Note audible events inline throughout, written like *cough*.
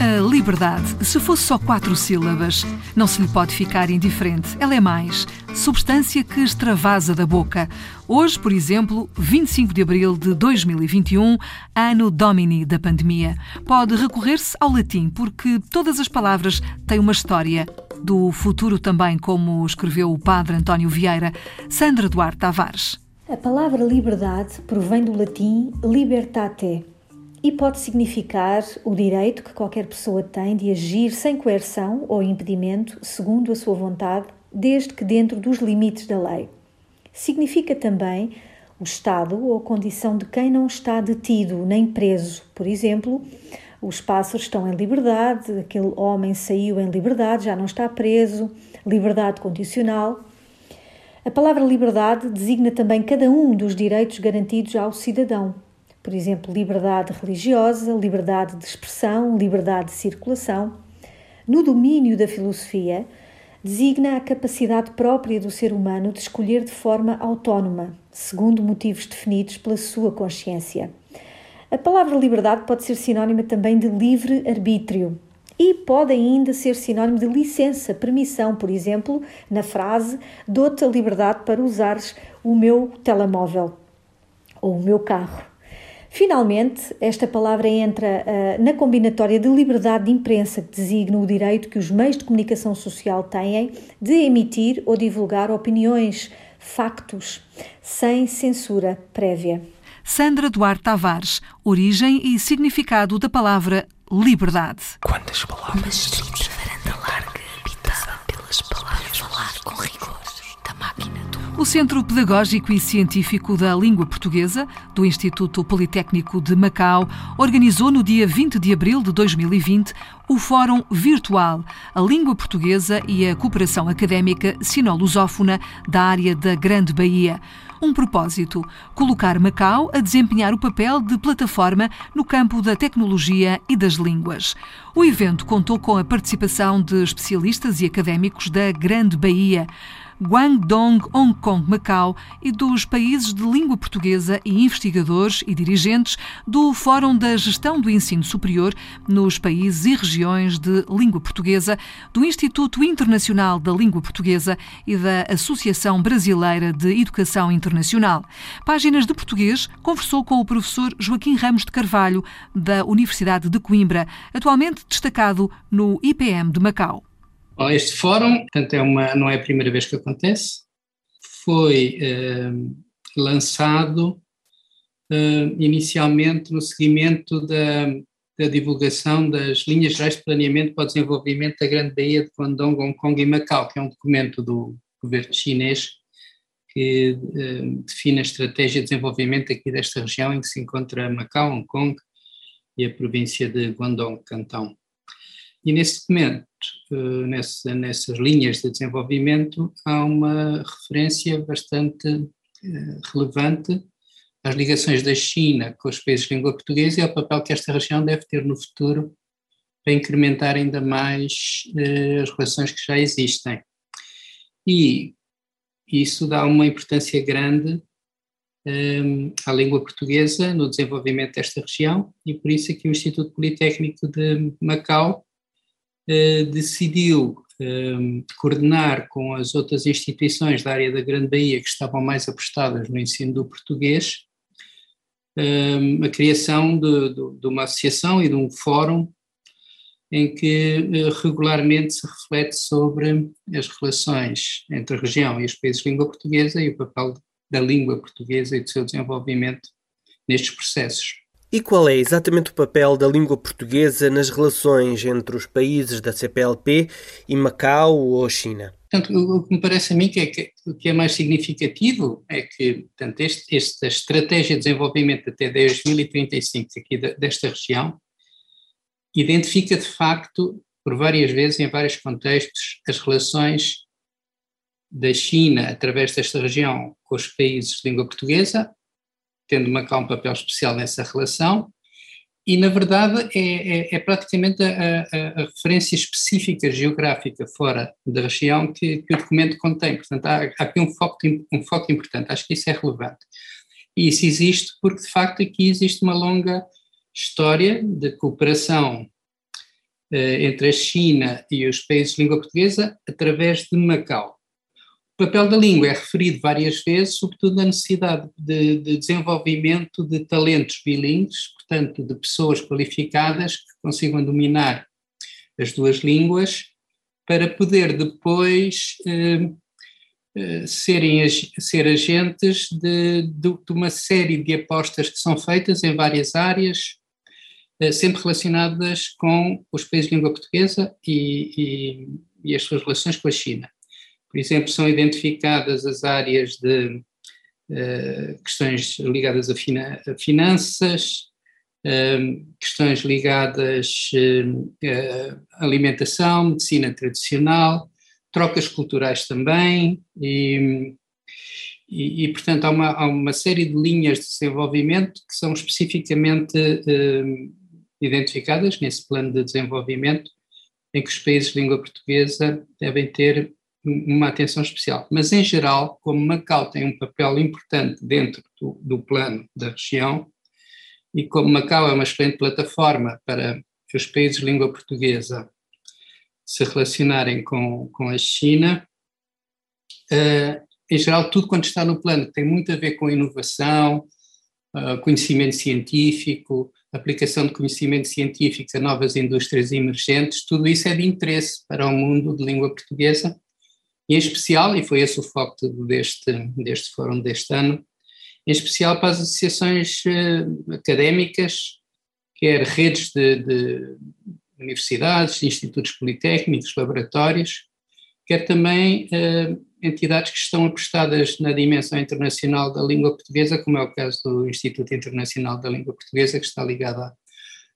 A liberdade, se fosse só quatro sílabas, não se lhe pode ficar indiferente. Ela é mais. Substância que extravasa da boca. Hoje, por exemplo, 25 de abril de 2021, ano Domini da pandemia. Pode recorrer-se ao latim, porque todas as palavras têm uma história. Do futuro também, como escreveu o padre António Vieira, Sandra Duarte Tavares. A palavra liberdade provém do latim libertate e pode significar o direito que qualquer pessoa tem de agir sem coerção ou impedimento, segundo a sua vontade, desde que dentro dos limites da lei. Significa também o estado ou condição de quem não está detido nem preso. Por exemplo, os pássaros estão em liberdade, aquele homem saiu em liberdade, já não está preso, liberdade condicional. A palavra liberdade designa também cada um dos direitos garantidos ao cidadão. Por exemplo, liberdade religiosa, liberdade de expressão, liberdade de circulação. No domínio da filosofia, designa a capacidade própria do ser humano de escolher de forma autónoma, segundo motivos definidos pela sua consciência. A palavra liberdade pode ser sinónima também de livre arbítrio, e pode ainda ser sinónimo de licença, permissão, por exemplo, na frase dou-te a liberdade para usares o meu telemóvel ou o meu carro. Finalmente, esta palavra entra uh, na combinatória de liberdade de imprensa, que designa o direito que os meios de comunicação social têm de emitir ou divulgar opiniões, factos, sem censura prévia. Sandra Duarte Tavares, origem e significado da palavra liberdade. Quantas palavras? varanda larga, O Centro Pedagógico e Científico da Língua Portuguesa, do Instituto Politécnico de Macau, organizou no dia 20 de abril de 2020 o Fórum Virtual, a Língua Portuguesa e a Cooperação Académica Sino-Lusófona da área da Grande Baía. Um propósito: colocar Macau a desempenhar o papel de plataforma no campo da tecnologia e das línguas. O evento contou com a participação de especialistas e académicos da Grande Baía. Guangdong, Hong Kong, Macau e dos países de língua portuguesa e investigadores e dirigentes do Fórum da Gestão do Ensino Superior nos países e regiões de língua portuguesa, do Instituto Internacional da Língua Portuguesa e da Associação Brasileira de Educação Internacional. Páginas de Português conversou com o professor Joaquim Ramos de Carvalho, da Universidade de Coimbra, atualmente destacado no IPM de Macau. Este fórum, portanto, é uma, não é a primeira vez que acontece, foi eh, lançado eh, inicialmente no seguimento da, da, divulgação das linhas gerais de planeamento para o desenvolvimento da Grande Baía de Guangdong, Hong Kong e Macau, que é um documento do governo chinês que eh, define a estratégia de desenvolvimento aqui desta região em que se encontra Macau, Hong Kong e a província de Guangdong, Cantão. E nesse documento, eh, nessa, nessas linhas de desenvolvimento, há uma referência bastante eh, relevante às ligações da China com os países de língua portuguesa e ao papel que esta região deve ter no futuro para incrementar ainda mais eh, as relações que já existem. E isso dá uma importância grande à língua portuguesa no desenvolvimento desta região e por isso aqui o Instituto Politécnico de Macau eh, decidiu eh, coordenar com as outras instituições da área da Grande Baía que estavam mais apostadas no ensino do português, eh, a criação de, de, de, uma associação e de um fórum em que regularmente se reflete sobre as relações entre a região e os países de língua portuguesa e o papel da língua portuguesa e do seu desenvolvimento nestes processos. E qual é exatamente o papel da língua portuguesa nas relações entre os países da CPLP e Macau ou China? Portanto, o que me parece a mim que é, que é mais significativo é que portanto, este, esta estratégia de desenvolvimento até 2035 aqui desta região identifica de facto por várias vezes, em vários contextos, as relações da China, através desta região, com os países de língua portuguesa, tendo Macau um papel especial nessa relação, e na verdade é, é, é praticamente a, a, a, referência específica geográfica fora da região que, que o documento contém. Portanto, há, há, aqui um foco, um foco importante, acho que isso é relevante. E isso existe porque, de facto, aqui existe uma longa história de cooperação eh, entre a China e os países de língua portuguesa através de Macau. O papel da língua é referido várias vezes, sobretudo na necessidade de, de desenvolvimento de talentos bilíngues, portanto, de pessoas qualificadas que consigam dominar as duas línguas, para poder depois eh, eh, serem ser agentes de, de, de, uma série de apostas que são feitas em várias áreas, eh, sempre relacionadas com os países de língua portuguesa e, e, e as suas relações com a China. Por exemplo, são identificadas as áreas de uh, questões ligadas a, fina, a finanças, uh, questões ligadas à alimentação, medicina tradicional, trocas culturais também, e, e, e portanto, há uma, há uma, série de linhas de desenvolvimento que são especificamente identificadas nesse plano de desenvolvimento, em que os países de língua portuguesa devem ter uma atenção especial. Mas, em geral, como Macau tem um papel importante dentro do, do plano da região, e como Macau é uma excelente plataforma para os países de língua portuguesa se relacionarem com, com a China, uh, em geral, tudo quanto está no plano tem muito a ver com inovação, uh, conhecimento científico, aplicação de conhecimento científico a novas indústrias emergentes, tudo isso é de interesse para o mundo de língua portuguesa em especial, e foi esse o foco deste, deste fórum deste ano, em especial para as associações uh, académicas, quer redes de, de, universidades, institutos politécnicos, laboratórios, quer também uh, entidades que estão apostadas na dimensão internacional da língua portuguesa, como é o caso do Instituto Internacional da Língua Portuguesa, que está ligado à,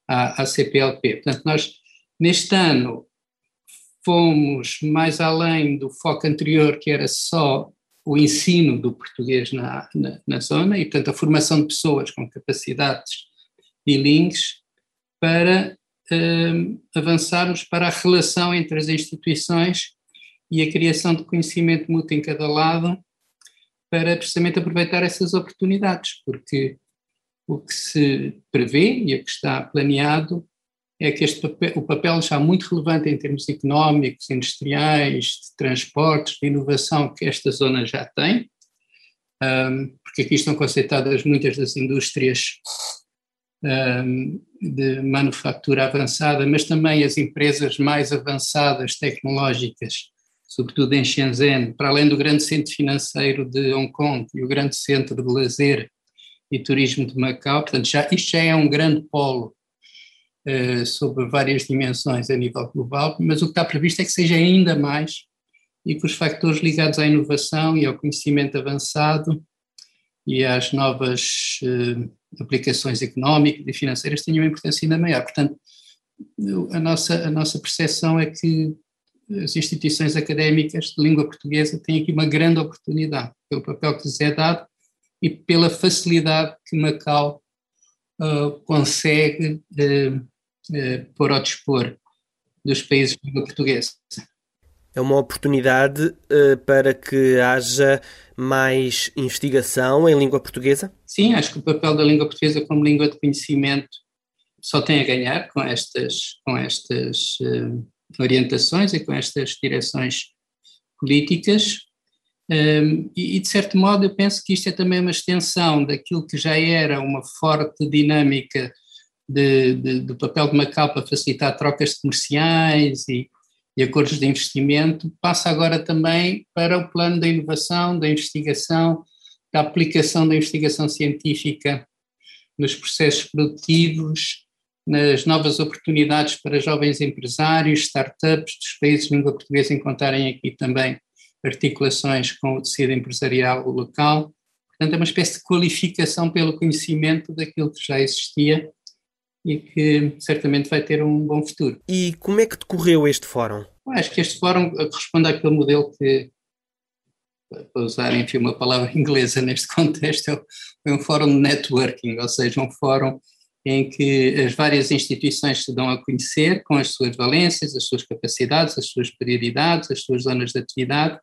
à, à CPLP. Portanto, nós, neste ano, fomos mais além do foco anterior, que era só o ensino do português na, na, na zona, e portanto a formação de pessoas com capacidades bilingues, para uh, avançarmos para a relação entre as instituições e a criação de conhecimento mútuo em cada lado, para precisamente aproveitar essas oportunidades, porque o que se prevê e o que está planeado é que este papel, o papel já muito relevante em termos económicos, industriais, de transportes, de inovação que esta zona já tem, porque aqui estão concentradas muitas das indústrias de manufatura avançada, mas também as empresas mais avançadas tecnológicas, sobretudo em Shenzhen, para além do grande centro financeiro de Hong Kong e o grande centro de lazer e turismo de Macau, portanto já, isto já é um grande polo eh, sobre várias dimensões a nível global, mas o que está previsto é que seja ainda mais e que os fatores ligados à inovação e ao conhecimento avançado e às novas uh, aplicações económicas e financeiras tenham uma importância ainda maior. Portanto, a nossa, a nossa percepção é que as instituições académicas de língua portuguesa têm aqui uma grande oportunidade, pelo papel que lhes é dado e pela facilidade que Macau uh, consegue uh, uh, pôr ao dispor dos países de língua portuguesa. É uma oportunidade uh, para que haja mais investigação em língua portuguesa? Sim, acho que o papel da língua portuguesa como língua de conhecimento só tem a ganhar com estas, com estas uh, orientações e com estas direções políticas. Um, e, e, de certo modo, eu penso que isto é também uma extensão daquilo que já era uma forte dinâmica de, de, do papel de Macau para facilitar trocas comerciais e, e acordos de investimento, passa agora também para o plano da inovação, da investigação, da aplicação da investigação científica nos processos produtivos, nas novas oportunidades para jovens empresários, startups dos países de língua portuguesa encontrarem aqui também articulações com o tecido empresarial local. Portanto, é uma espécie de qualificação pelo conhecimento daquilo que já existia e que certamente vai ter um bom futuro. E como é que decorreu este fórum? Acho que este fórum responde àquele modelo que, para usar enfim, uma palavra *laughs* inglesa neste contexto, é um fórum de networking, ou seja, um fórum em que as várias instituições se dão a conhecer com as suas valências, as suas capacidades, as suas prioridades, as suas zonas de atividade,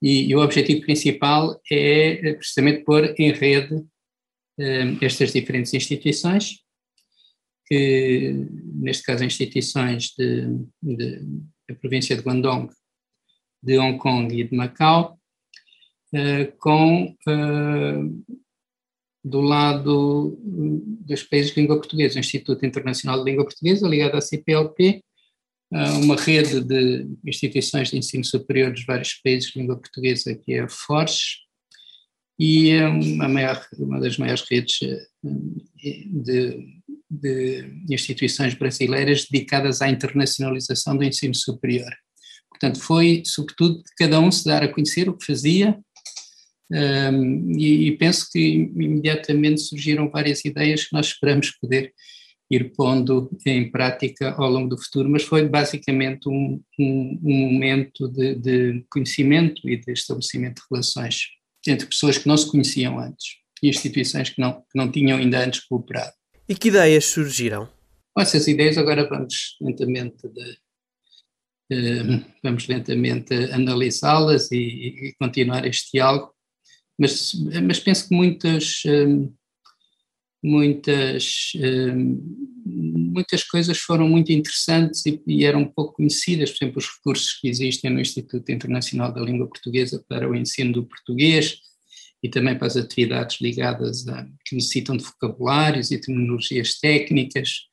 e, e o objetivo principal é precisamente pôr em rede um, estas diferentes instituições, que neste caso instituições da província de Guangdong, de Hong Kong e de Macau, uh, com uh, do lado dos países de língua portuguesa, o Instituto Internacional de Língua Portuguesa, ligado à CPLP, uma rede de instituições de ensino superior dos vários países de língua portuguesa, que é a FORCE, e é maior, uma das maiores redes eh, de, de instituições brasileiras dedicadas à internacionalização do ensino superior. Portanto, foi, sobretudo, cada um se dar a conhecer o que fazia, um, e, e, penso que imediatamente surgiram várias ideias que nós esperamos poder ir pondo em prática ao longo do futuro, mas foi basicamente um, um, um momento de, de, conhecimento e de estabelecimento de relações entre pessoas que não se conheciam antes e instituições que não, que não tinham ainda antes cooperado. E que ideias surgiram? Essas ideias agora vamos lentamente de, vamos lentamente analisá-las e, e, continuar este diálogo, mas, mas penso que muitas hum, muitas, hum, muitas coisas foram muito interessantes e, e, eram pouco conhecidas, por exemplo, os recursos que existem no Instituto Internacional da Língua Portuguesa para o ensino do português e também para as atividades ligadas a, que necessitam de vocabulários e terminologias técnicas.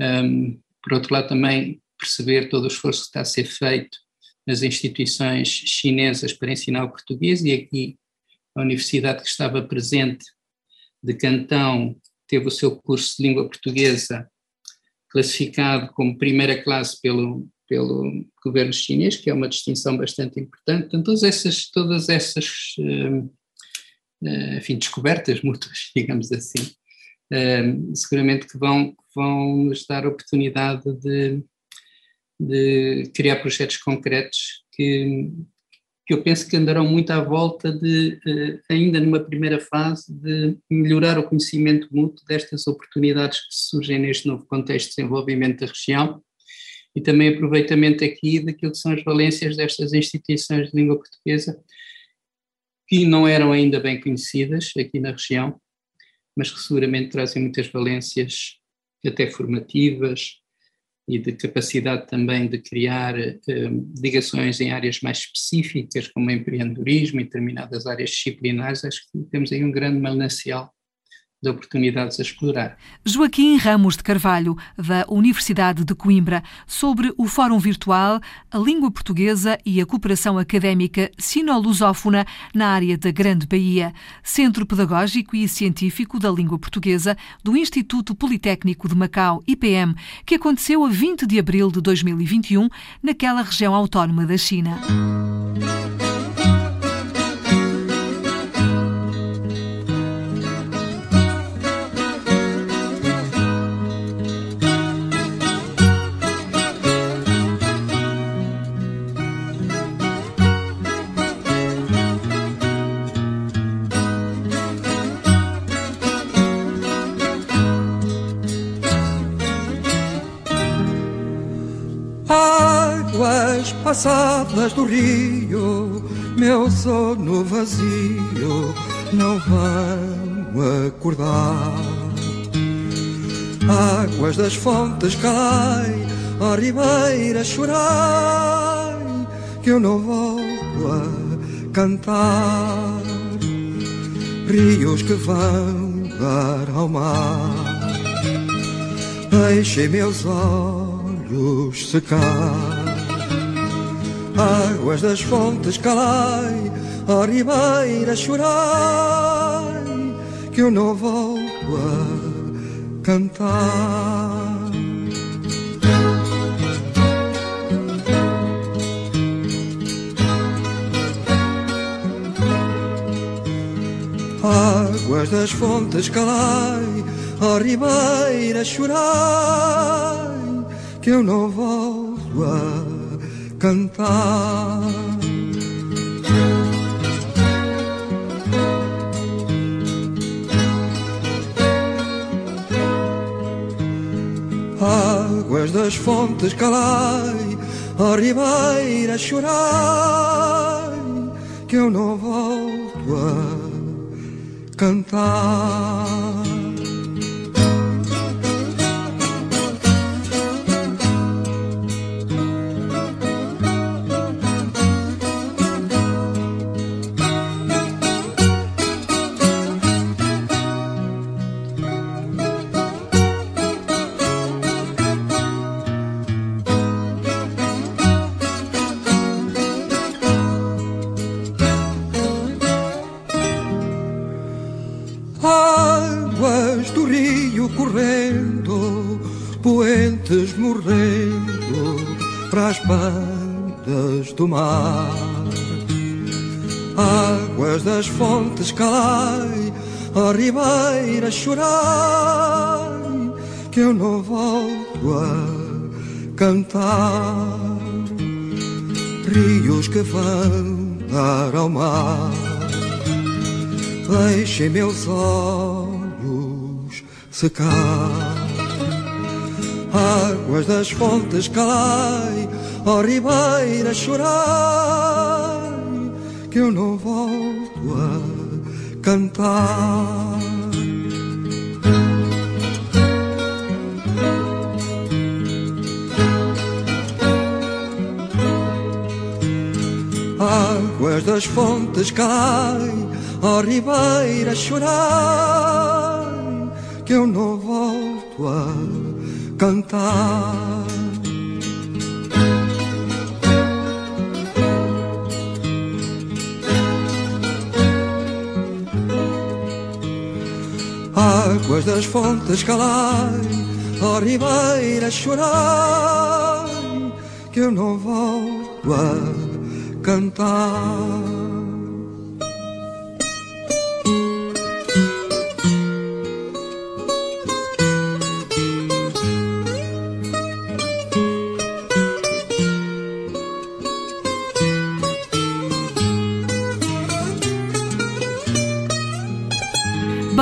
Um, por outro lado, também perceber todo o esforço que está a ser feito nas instituições chinesas para ensinar o português e aqui a universidade que estava presente de Cantão teve o seu curso de língua portuguesa classificado como primeira classe pelo, pelo governo chinês, que é uma distinção bastante importante. Então, todas essas, todas essas uh, enfim, descobertas mútuas, *laughs* digamos assim, uh, seguramente que vão, vão nos dar oportunidade de, de criar projetos concretos que, que eu penso que andarão muito à volta de, eh, ainda numa primeira fase, de melhorar o conhecimento mútuo destas oportunidades que surgem neste novo contexto de desenvolvimento da região e também aproveitamento aqui daquilo que são as valências destas instituições de língua portuguesa que não eram ainda bem conhecidas aqui na região, mas que seguramente trazem muitas valências até formativas, e de capacidade também de criar eh, ligações em áreas mais específicas, como empreendedorismo e determinadas áreas disciplinares, acho que temos aí um grande manancial de oportunidades a explorar. Joaquim Ramos de Carvalho, da Universidade de Coimbra, sobre o Fórum Virtual, a língua portuguesa e a cooperação académica sino-lusófona na área da Grande Bahia, Centro Pedagógico e Científico da Língua Portuguesa do Instituto Politécnico de Macau, IPM, que aconteceu a 20 de abril de 2021 naquela região autónoma da China. Passadas do rio, meu sono vazio não vão acordar. Águas das fontes cai, a ribeira chorai, que eu não volto a cantar. Rios que vão dar ao mar, deixem meus olhos secar águas das fontes calai, a ribeira chorai, que eu não volto a cantar. Águas das fontes calai, ó ribeira, chorai, que eu não volto a cantar. Águas das fontes calai, ó ribeira, chorai, que eu não volto a cantar. Correndo, poentes morrendo para as bandas do mar. Águas das fontes calai, ó ribeira chorai, que eu não volto a cantar. Rios que vão dar ao mar deixem meus olhos secar. Águas das fontes calai, ó ribeira chorai, que eu não volto a cantar. Águas das fontes calai, ó ribeira chorai, que eu não volto a cantar. Águas das fontes calai, ó ribeira chorai, que eu não volto a cantar.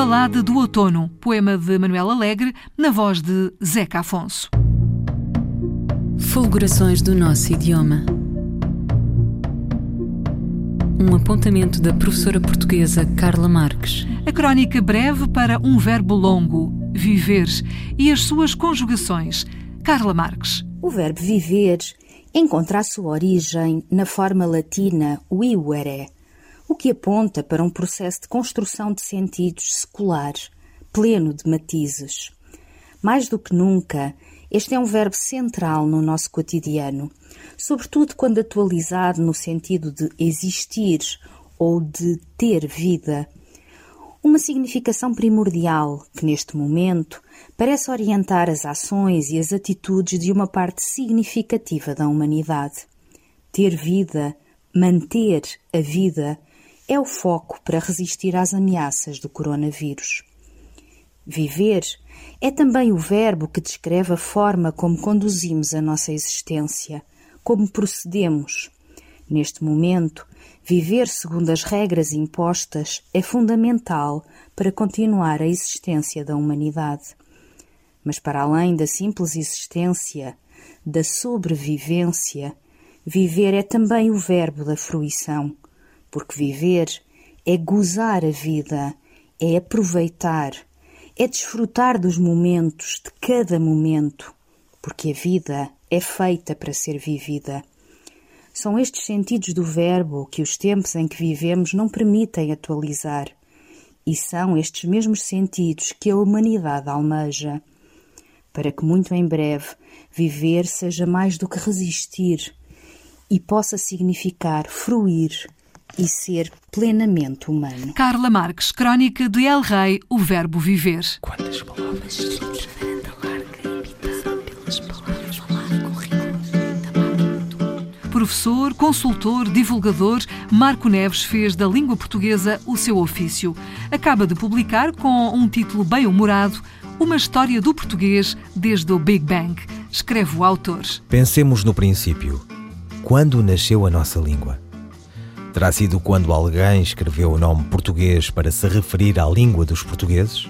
Balada do Outono, poema de Manuel Alegre, na voz de Zeca Afonso. Fulgurações do nosso idioma. Um apontamento da professora portuguesa Carla Marques. A crónica breve para um verbo longo, viver, e as suas conjugações. Carla Marques. O verbo viver encontra a sua origem na forma latina vivere, que aponta para um processo de construção de sentidos secular, pleno de matizes. Mais do que nunca, este é um verbo central no nosso cotidiano, sobretudo quando atualizado no sentido de existir ou de ter vida. Uma significação primordial que, neste momento, parece orientar as ações e as atitudes de uma parte significativa da humanidade. Ter vida, manter a vida, é o foco para resistir às ameaças do coronavírus. Viver é também o verbo que descreve a forma como conduzimos a nossa existência, como procedemos. Neste momento, viver segundo as regras impostas é fundamental para continuar a existência da humanidade. Mas, para além da simples existência, da sobrevivência, viver é também o verbo da fruição porque viver é gozar a vida, é aproveitar, é desfrutar dos momentos, de cada momento, porque a vida é feita para ser vivida. São estes sentidos do verbo que os tempos em que vivemos não permitem atualizar, e são estes mesmos sentidos que a humanidade almeja, para que muito em breve viver seja mais do que resistir e possa significar fruir e ser plenamente humano. Carla Marques, Crónica de El Rei, O Verbo Viver. Quantas palavras? Professor, consultor, divulgador, Marco Neves fez da língua portuguesa o seu ofício. Acaba de publicar, com um título bem humorado, uma história do português desde o Big Bang, escreve o autor. Pensemos no princípio. Quando nasceu a nossa língua? Terá sido quando alguém escreveu o nome português para se referir à língua dos portugueses?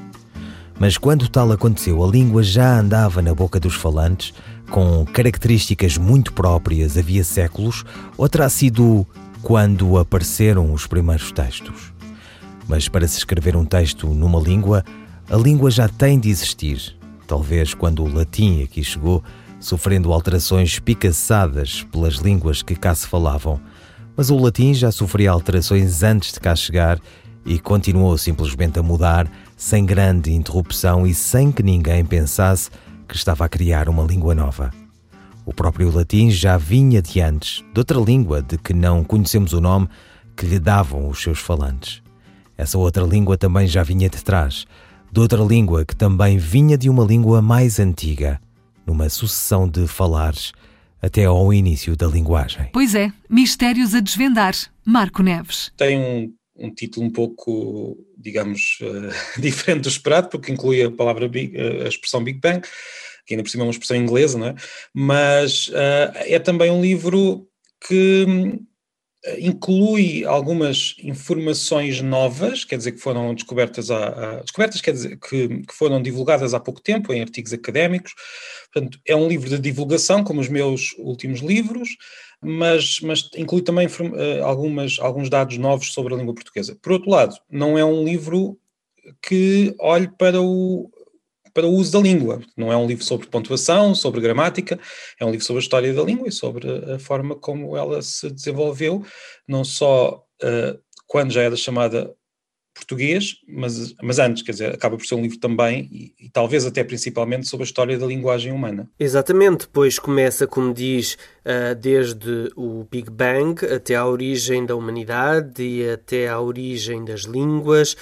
Mas quando tal aconteceu, a língua já andava na boca dos falantes, com características muito próprias havia séculos, ou terá sido quando apareceram os primeiros textos? Mas para se escrever um texto numa língua, a língua já tem de existir. Talvez quando o latim aqui chegou, sofrendo alterações espicaçadas pelas línguas que cá se falavam. Mas o latim já sofria alterações antes de cá chegar e continuou simplesmente a mudar, sem grande interrupção e sem que ninguém pensasse que estava a criar uma língua nova. O próprio latim já vinha de antes, de outra língua de que não conhecemos o nome, que lhe davam os seus falantes. Essa outra língua também já vinha de trás, de outra língua que também vinha de uma língua mais antiga, numa sucessão de falares até ao início da linguagem. Pois é, mistérios a desvendar. Marco Neves. Tem um um título um pouco, digamos, uh, *laughs* diferente do esperado, porque inclui a palavra big, uh, a expressão Big Bang, que ainda por cima é uma expressão inglesa, não é? Mas uh, é também um livro que hum, inclui algumas informações novas, quer dizer, que foram descobertas, há, descobertas quer dizer, que, que, foram divulgadas há pouco tempo em artigos académicos. Portanto, é um livro de divulgação, como os meus últimos livros, mas, mas inclui também uh, algumas, alguns dados novos sobre a língua portuguesa. Por outro lado, não é um livro que olhe para o, para o uso da língua. Não é um livro sobre pontuação, sobre gramática, é um livro sobre a história da língua e sobre a forma como ela se desenvolveu, não só uh, quando já era chamada português, mas, mas antes, quer dizer, acaba por ser um livro também, e, e, talvez até principalmente, sobre a história da linguagem humana. Exatamente, pois começa, como diz, uh, desde o Big Bang até à origem da humanidade e até à origem das línguas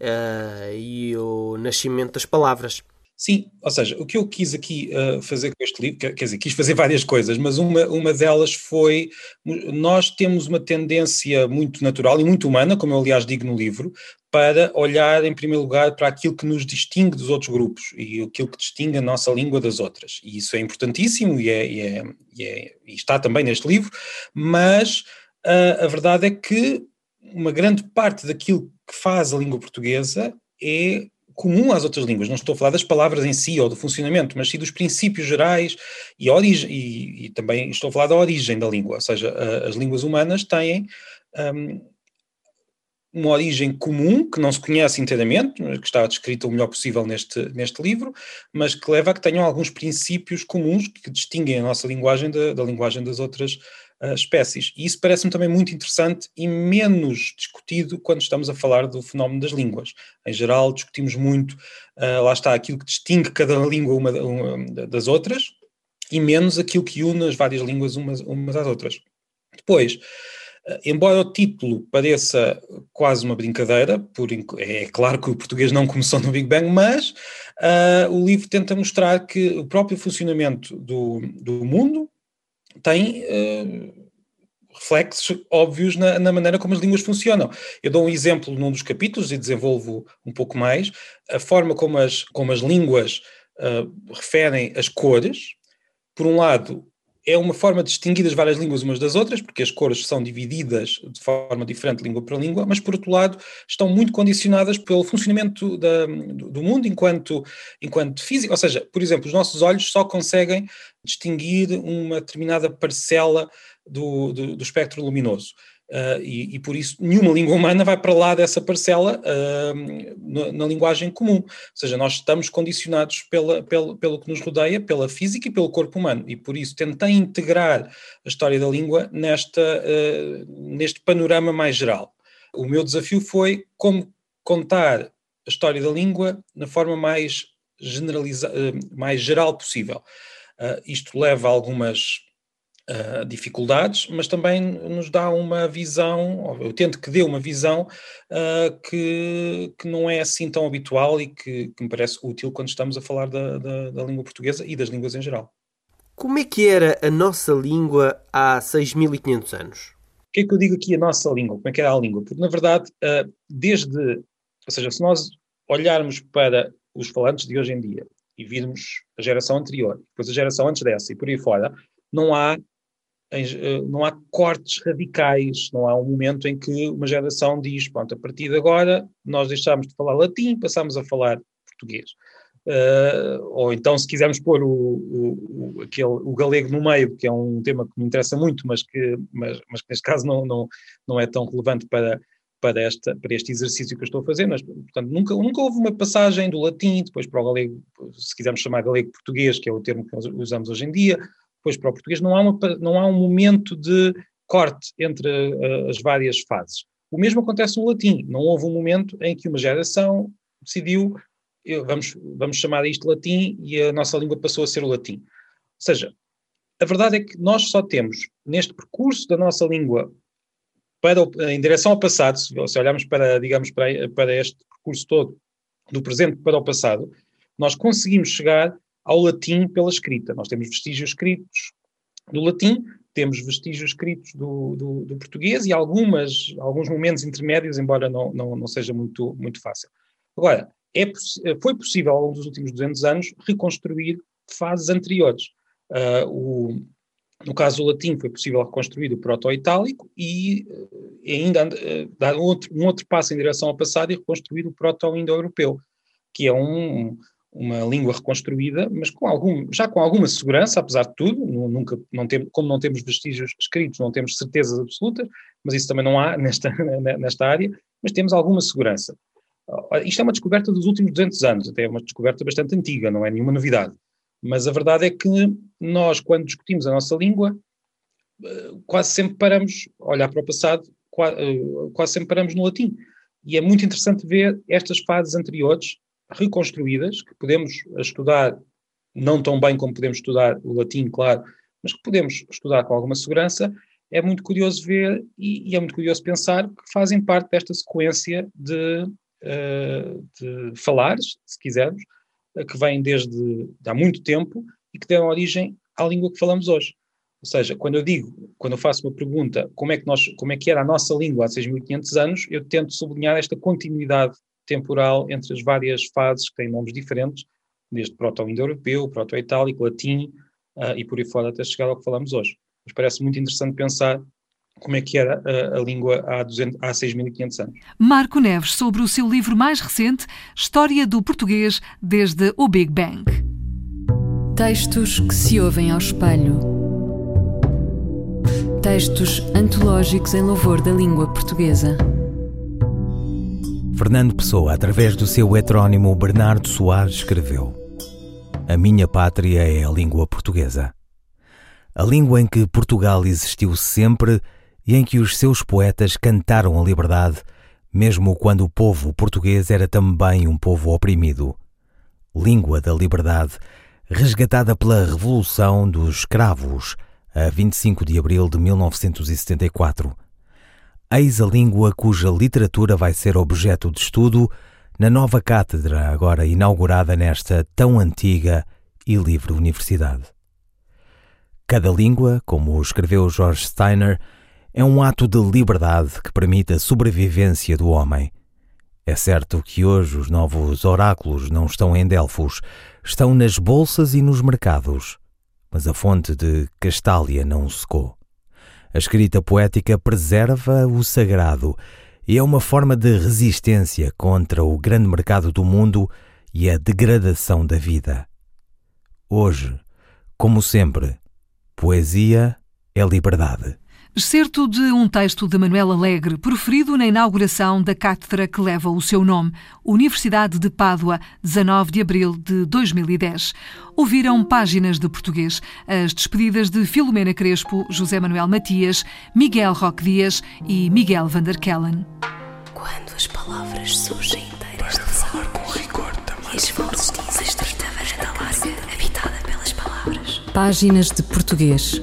uh, e o nascimento das palavras. Sim, ou seja, o que eu quis aqui uh, fazer com este livro, quer, dizer, quis fazer várias coisas, mas uma, uma delas foi, nós temos uma tendência muito natural e muito humana, como eu aliás digo no livro, para olhar em primeiro lugar para aquilo que nos distingue dos outros grupos e aquilo que distingue a nossa língua das outras. E isso é importantíssimo e, é, e, é, e, é, e está também neste livro, mas uh, a verdade é que uma grande parte daquilo que faz a língua portuguesa é comum às outras línguas. Não estou a falar das palavras em si ou do funcionamento, mas sim dos princípios gerais e, origem, e, e também estou a falar da origem da língua. Ou seja, a, as línguas humanas têm um, uma origem comum que não se conhece inteiramente, que está descrita o melhor possível neste, neste livro, mas que leva a que tenham alguns princípios comuns que distinguem a nossa linguagem da, da linguagem das outras uh, espécies. E isso parece-me também muito interessante e menos discutido quando estamos a falar do fenómeno das línguas. Em geral, discutimos muito, uh, lá está, aquilo que distingue cada língua uma, uma, das outras e menos aquilo que une as várias línguas umas, umas às outras. Depois, uh, embora o título pareça quase uma brincadeira, por, é claro que o português não começou no Big Bang, mas uh, o livro tenta mostrar que o próprio funcionamento do, do mundo tem uh, reflexos óbvios na, na, maneira como as línguas funcionam. Eu dou um exemplo num dos capítulos e desenvolvo um pouco mais a forma como as, como as línguas uh, referem as cores. Por um lado, é uma forma de distinguir as várias línguas umas das outras, porque as cores são divididas de forma diferente língua para língua, mas por outro lado estão muito condicionadas pelo funcionamento da, do mundo enquanto, enquanto físico, ou seja, por exemplo, os nossos olhos só conseguem distinguir uma determinada parcela do, do, do espectro luminoso. Uh, e, e, por isso nenhuma língua humana vai para lá dessa parcela uh, na, na, linguagem comum. Ou seja, nós estamos condicionados pela, pelo, pelo que nos rodeia, pela física e pelo corpo humano. E por isso tentei integrar a história da língua nesta, uh, neste panorama mais geral. O meu desafio foi como contar a história da língua na forma mais, generaliza mais geral possível. isto leva a algumas uh, dificuldades, mas também nos dá uma visão, eu tento que dê uma visão uh, que, que não é assim tão habitual e que, que me parece útil quando estamos a falar da, da, da língua portuguesa e das línguas em geral. Como é que era a nossa língua há 6.500 anos? O que é que eu digo aqui a nossa língua? Como é que era a língua? Porque, na verdade, ah, desde. Ou seja, se nós olharmos para os falantes de hoje em dia e virmos a geração anterior, depois a geração antes dessa e por aí fora, não há eh, não há cortes radicais, não há um momento em que uma geração diz, pronto, a partir de agora nós deixámos de falar latim, passamos a falar português. Uh, ou então, se quisermos pôr o, o, aquele, o galego no meio, que é um tema que me interessa muito, mas que, mas, mas que neste caso não, não, não é tão relevante para, para, esta, para este exercício que eu estou a fazer, mas, portanto, nunca, nunca houve uma passagem do latim, depois para o galego, se quisermos chamar galego português, que é o termo que usamos hoje em dia, depois para o português, não há, uma, não há um momento de corte entre uh, as várias fases. O mesmo acontece no latim, não houve um momento em que uma geração decidiu vamos, vamos chamar isto latim e a nossa língua passou a ser o latim. Ou seja, a verdade é que nós só temos, neste percurso da nossa língua, para, em direção ao passado, se, se olharmos para, digamos, para, para este percurso todo, do presente para o passado, nós conseguimos chegar ao latim pela escrita. Nós temos vestígios escritos do latim, temos vestígios escritos do, do, do português e algumas, alguns momentos intermédios, embora não, não, não seja muito, muito fácil. Agora, é, foi possível, ao longo dos últimos 200 anos, reconstruir fases anteriores. Uh, o, no caso do latim, foi possível reconstruir o proto-itálico e uh, ainda uh, dar outro, um outro passo em direção ao passado e reconstruir o proto-indo-europeu, que é um, uma língua reconstruída, mas com algum, já com alguma segurança, apesar de tudo, nunca, não tem, como não temos vestígios escritos, não temos certezas absolutas, mas isso também não há nesta, *laughs* nesta área, mas temos alguma segurança. Isto é uma descoberta dos últimos 200 anos, até é uma descoberta bastante antiga, não é nenhuma novidade. Mas a verdade é que nós, quando discutimos a nossa língua, eh, quase sempre paramos olhar para o passado, eh, quase sempre paramos no latim. E é muito interessante ver estas fases anteriores reconstruídas, que podemos estudar não tão bem como podemos estudar o latim, claro, mas que podemos estudar com alguma segurança. É muito curioso ver e, e é muito curioso pensar que fazem parte desta sequência de eh, de falares, se quisermos, eh, que vêm desde de há muito tempo e que deram origem à língua que falamos hoje. Ou seja, quando eu digo, quando eu faço uma pergunta, como é que, nós, como é que era a nossa língua há 6.500 anos, eu tento sublinhar esta continuidade temporal entre as várias fases que têm nomes diferentes, desde proto-indo-europeu, proto-itálico, latim uh, e por aí fora até chegar ao que falamos hoje. Mas parece muito interessante pensar como é que era a, a língua há, 200, há 6.500 anos. Marco Neves, sobre o seu livro mais recente, História do Português desde o Big Bang. Textos que se ouvem ao espelho. Textos antológicos em louvor da língua portuguesa. Fernando Pessoa, através do seu heterónimo Bernardo Soares, escreveu: A minha pátria é a língua portuguesa. A língua em que Portugal existiu sempre e em que os seus poetas cantaram a liberdade, mesmo quando o povo português era também um povo oprimido. Língua da liberdade, resgatada pela Revolução dos Escravos, a 25 de abril de 1974. Eis a língua cuja literatura vai ser objeto de estudo na nova cátedra, agora inaugurada nesta tão antiga e livre universidade. Cada língua, como escreveu George Steiner, é um ato de liberdade que permite a sobrevivência do homem. É certo que hoje os novos oráculos não estão em Delfos, estão nas bolsas e nos mercados, mas a fonte de Castália não secou. A escrita poética preserva o sagrado e é uma forma de resistência contra o grande mercado do mundo e a degradação da vida. Hoje, como sempre, poesia é liberdade. Excerto de um texto de Manuel Alegre, proferido na inauguração da cátedra que leva o seu nome, Universidade de Pádua, 19 de abril de 2010. Ouviram páginas de português, as despedidas de Filomena Crespo, José Manuel Matias, Miguel Roque Dias e Miguel Vanderkellen. Quando as palavras surgem inteiras Para falar com rigor também. as vozes dizem estreita varanda larga, habitada pelas palavras. Páginas de português